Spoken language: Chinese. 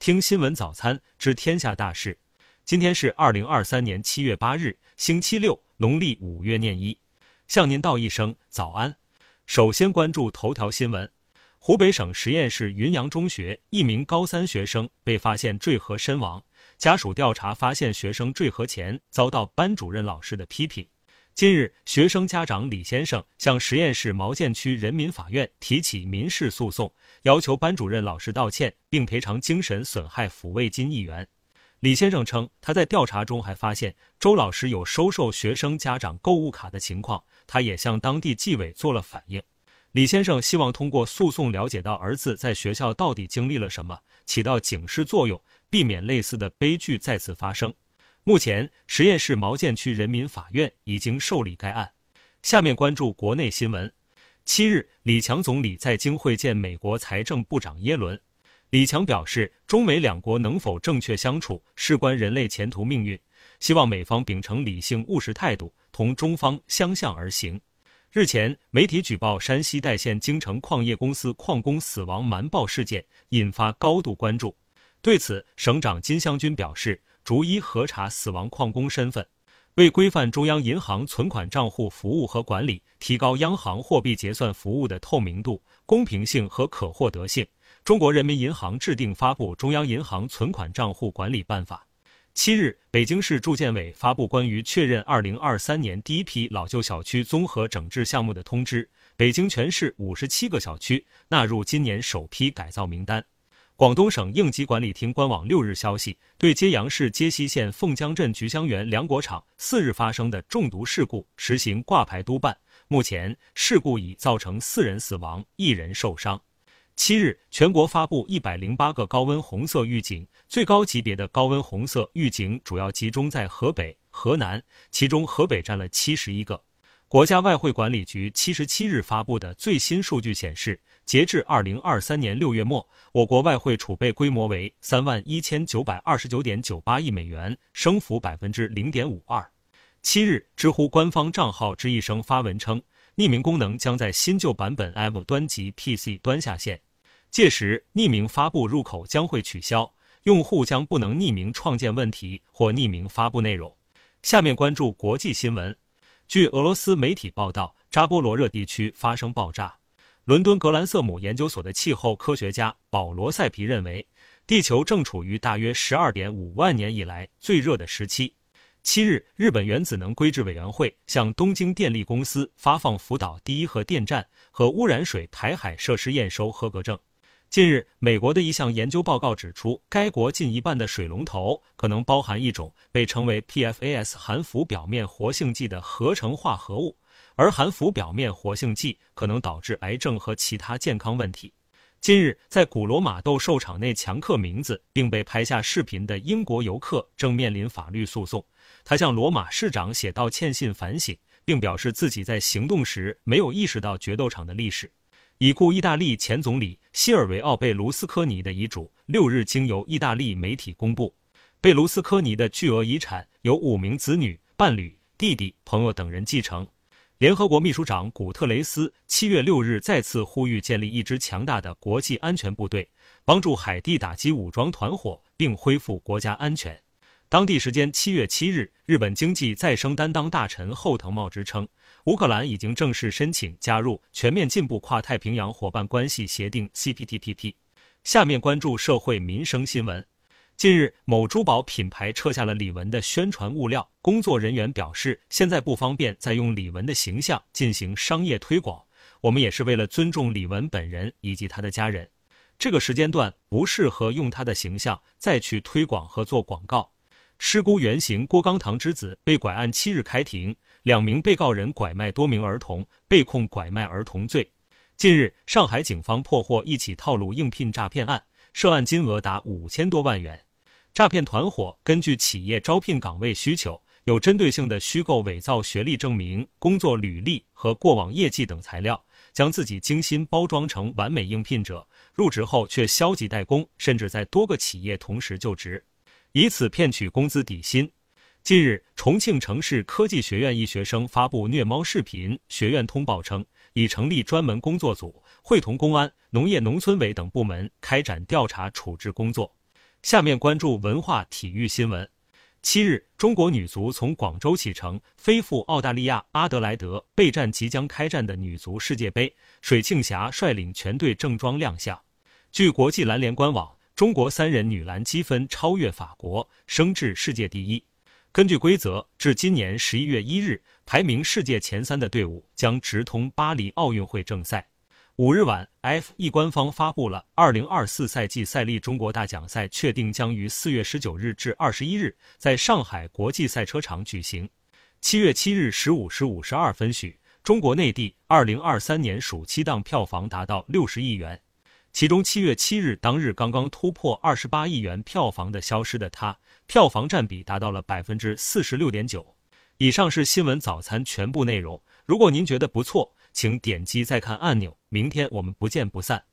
听新闻早餐知天下大事。今天是二零二三年七月八日，星期六，农历五月廿一。向您道一声早安。首先关注头条新闻：湖北省十堰市云阳中学一名高三学生被发现坠河身亡，家属调查发现学生坠河前遭到班主任老师的批评。近日，学生家长李先生向十堰市毛剑区人民法院提起民事诉讼，要求班主任老师道歉并赔偿精神损害抚慰金一元。李先生称，他在调查中还发现周老师有收受学生家长购物卡的情况，他也向当地纪委做了反映。李先生希望通过诉讼了解到儿子在学校到底经历了什么，起到警示作用，避免类似的悲剧再次发生。目前，十堰市毛剑区人民法院已经受理该案。下面关注国内新闻。七日，李强总理在京会见美国财政部长耶伦。李强表示，中美两国能否正确相处，事关人类前途命运。希望美方秉承理性务实态度，同中方相向而行。日前，媒体举报山西代县京城矿业公司矿工死亡瞒报事件，引发高度关注。对此，省长金湘军表示，逐一核查死亡矿工身份，为规范中央银行存款账户服务和管理，提高央行货币结算服务的透明度、公平性和可获得性。中国人民银行制定发布《中央银行存款账户管理办法》。七日，北京市住建委发布关于确认二零二三年第一批老旧小区综合整治项目的通知，北京全市五十七个小区纳入今年首批改造名单。广东省应急管理厅官网六日消息，对揭阳市揭西县凤江镇菊香园粮果厂四日发生的中毒事故实行挂牌督办。目前，事故已造成四人死亡，一人受伤。七日，全国发布一百零八个高温红色预警，最高级别的高温红色预警主要集中在河北、河南，其中河北占了七十一个。国家外汇管理局七十七日发布的最新数据显示，截至二零二三年六月末，我国外汇储备规模为三万一千九百二十九点九八亿美元，升幅百分之零点五二。七日，知乎官方账号“知一生”发文称，匿名功能将在新旧版本 App 端及 PC 端下线。届时，匿名发布入口将会取消，用户将不能匿名创建问题或匿名发布内容。下面关注国际新闻。据俄罗斯媒体报道，扎波罗热地区发生爆炸。伦敦格兰瑟姆研究所的气候科学家保罗·塞皮认为，地球正处于大约十二点五万年以来最热的时期。七日，日本原子能规制委员会向东京电力公司发放福岛第一核电站和污染水排海设施验收合格证。近日，美国的一项研究报告指出，该国近一半的水龙头可能包含一种被称为 PFAS 含氟表面活性剂的合成化合物，而含氟表面活性剂可能导致癌症和其他健康问题。近日，在古罗马斗兽场内强刻名字并被拍下视频的英国游客正面临法律诉讼。他向罗马市长写道歉信反省，并表示自己在行动时没有意识到决斗场的历史。已故意大利前总理西尔维奥·贝卢斯科尼的遗嘱六日经由意大利媒体公布。贝卢斯科尼的巨额遗产由五名子女、伴侣、弟弟、朋友等人继承。联合国秘书长古特雷斯七月六日再次呼吁建立一支强大的国际安全部队，帮助海地打击武装团伙并恢复国家安全。当地时间七月七日，日本经济再生担当大臣后藤茂之称。乌克兰已经正式申请加入全面进步跨太平洋伙伴关系协定 （CPTPP）。下面关注社会民生新闻。近日，某珠宝品牌撤下了李玟的宣传物料，工作人员表示，现在不方便再用李玟的形象进行商业推广。我们也是为了尊重李玟本人以及他的家人，这个时间段不适合用他的形象再去推广和做广告。失孤原型郭刚堂之子被拐案七日开庭。两名被告人拐卖多名儿童，被控拐卖儿童罪。近日，上海警方破获一起套路应聘诈骗案，涉案金额达五千多万元。诈骗团伙根据企业招聘岗位需求，有针对性的虚构伪造学历证明、工作履历和过往业绩等材料，将自己精心包装成完美应聘者，入职后却消极怠工，甚至在多个企业同时就职，以此骗取工资底薪。近日，重庆城市科技学院一学生发布虐猫视频，学院通报称已成立专门工作组，会同公安、农业农村委等部门开展调查处置工作。下面关注文化体育新闻。七日，中国女足从广州启程，飞赴澳大利亚阿德莱德备战即将开战的女足世界杯。水庆霞率领全队正装亮相。据国际篮联官网，中国三人女篮积分超越法国，升至世界第一。根据规则，至今年十一月一日，排名世界前三的队伍将直通巴黎奥运会正赛。五日晚，F1 官方发布了2024赛季赛例，中国大奖赛确定将于4月19日至21日在上海国际赛车场举行。7月7日15时52分许，中国内地2023年暑期档票房达到60亿元，其中7月7日当日刚刚突破28亿元票房的《消失的他》，票房占比达到了百分之四十六点九。以上是新闻早餐全部内容。如果您觉得不错，请点击再看按钮，明天我们不见不散。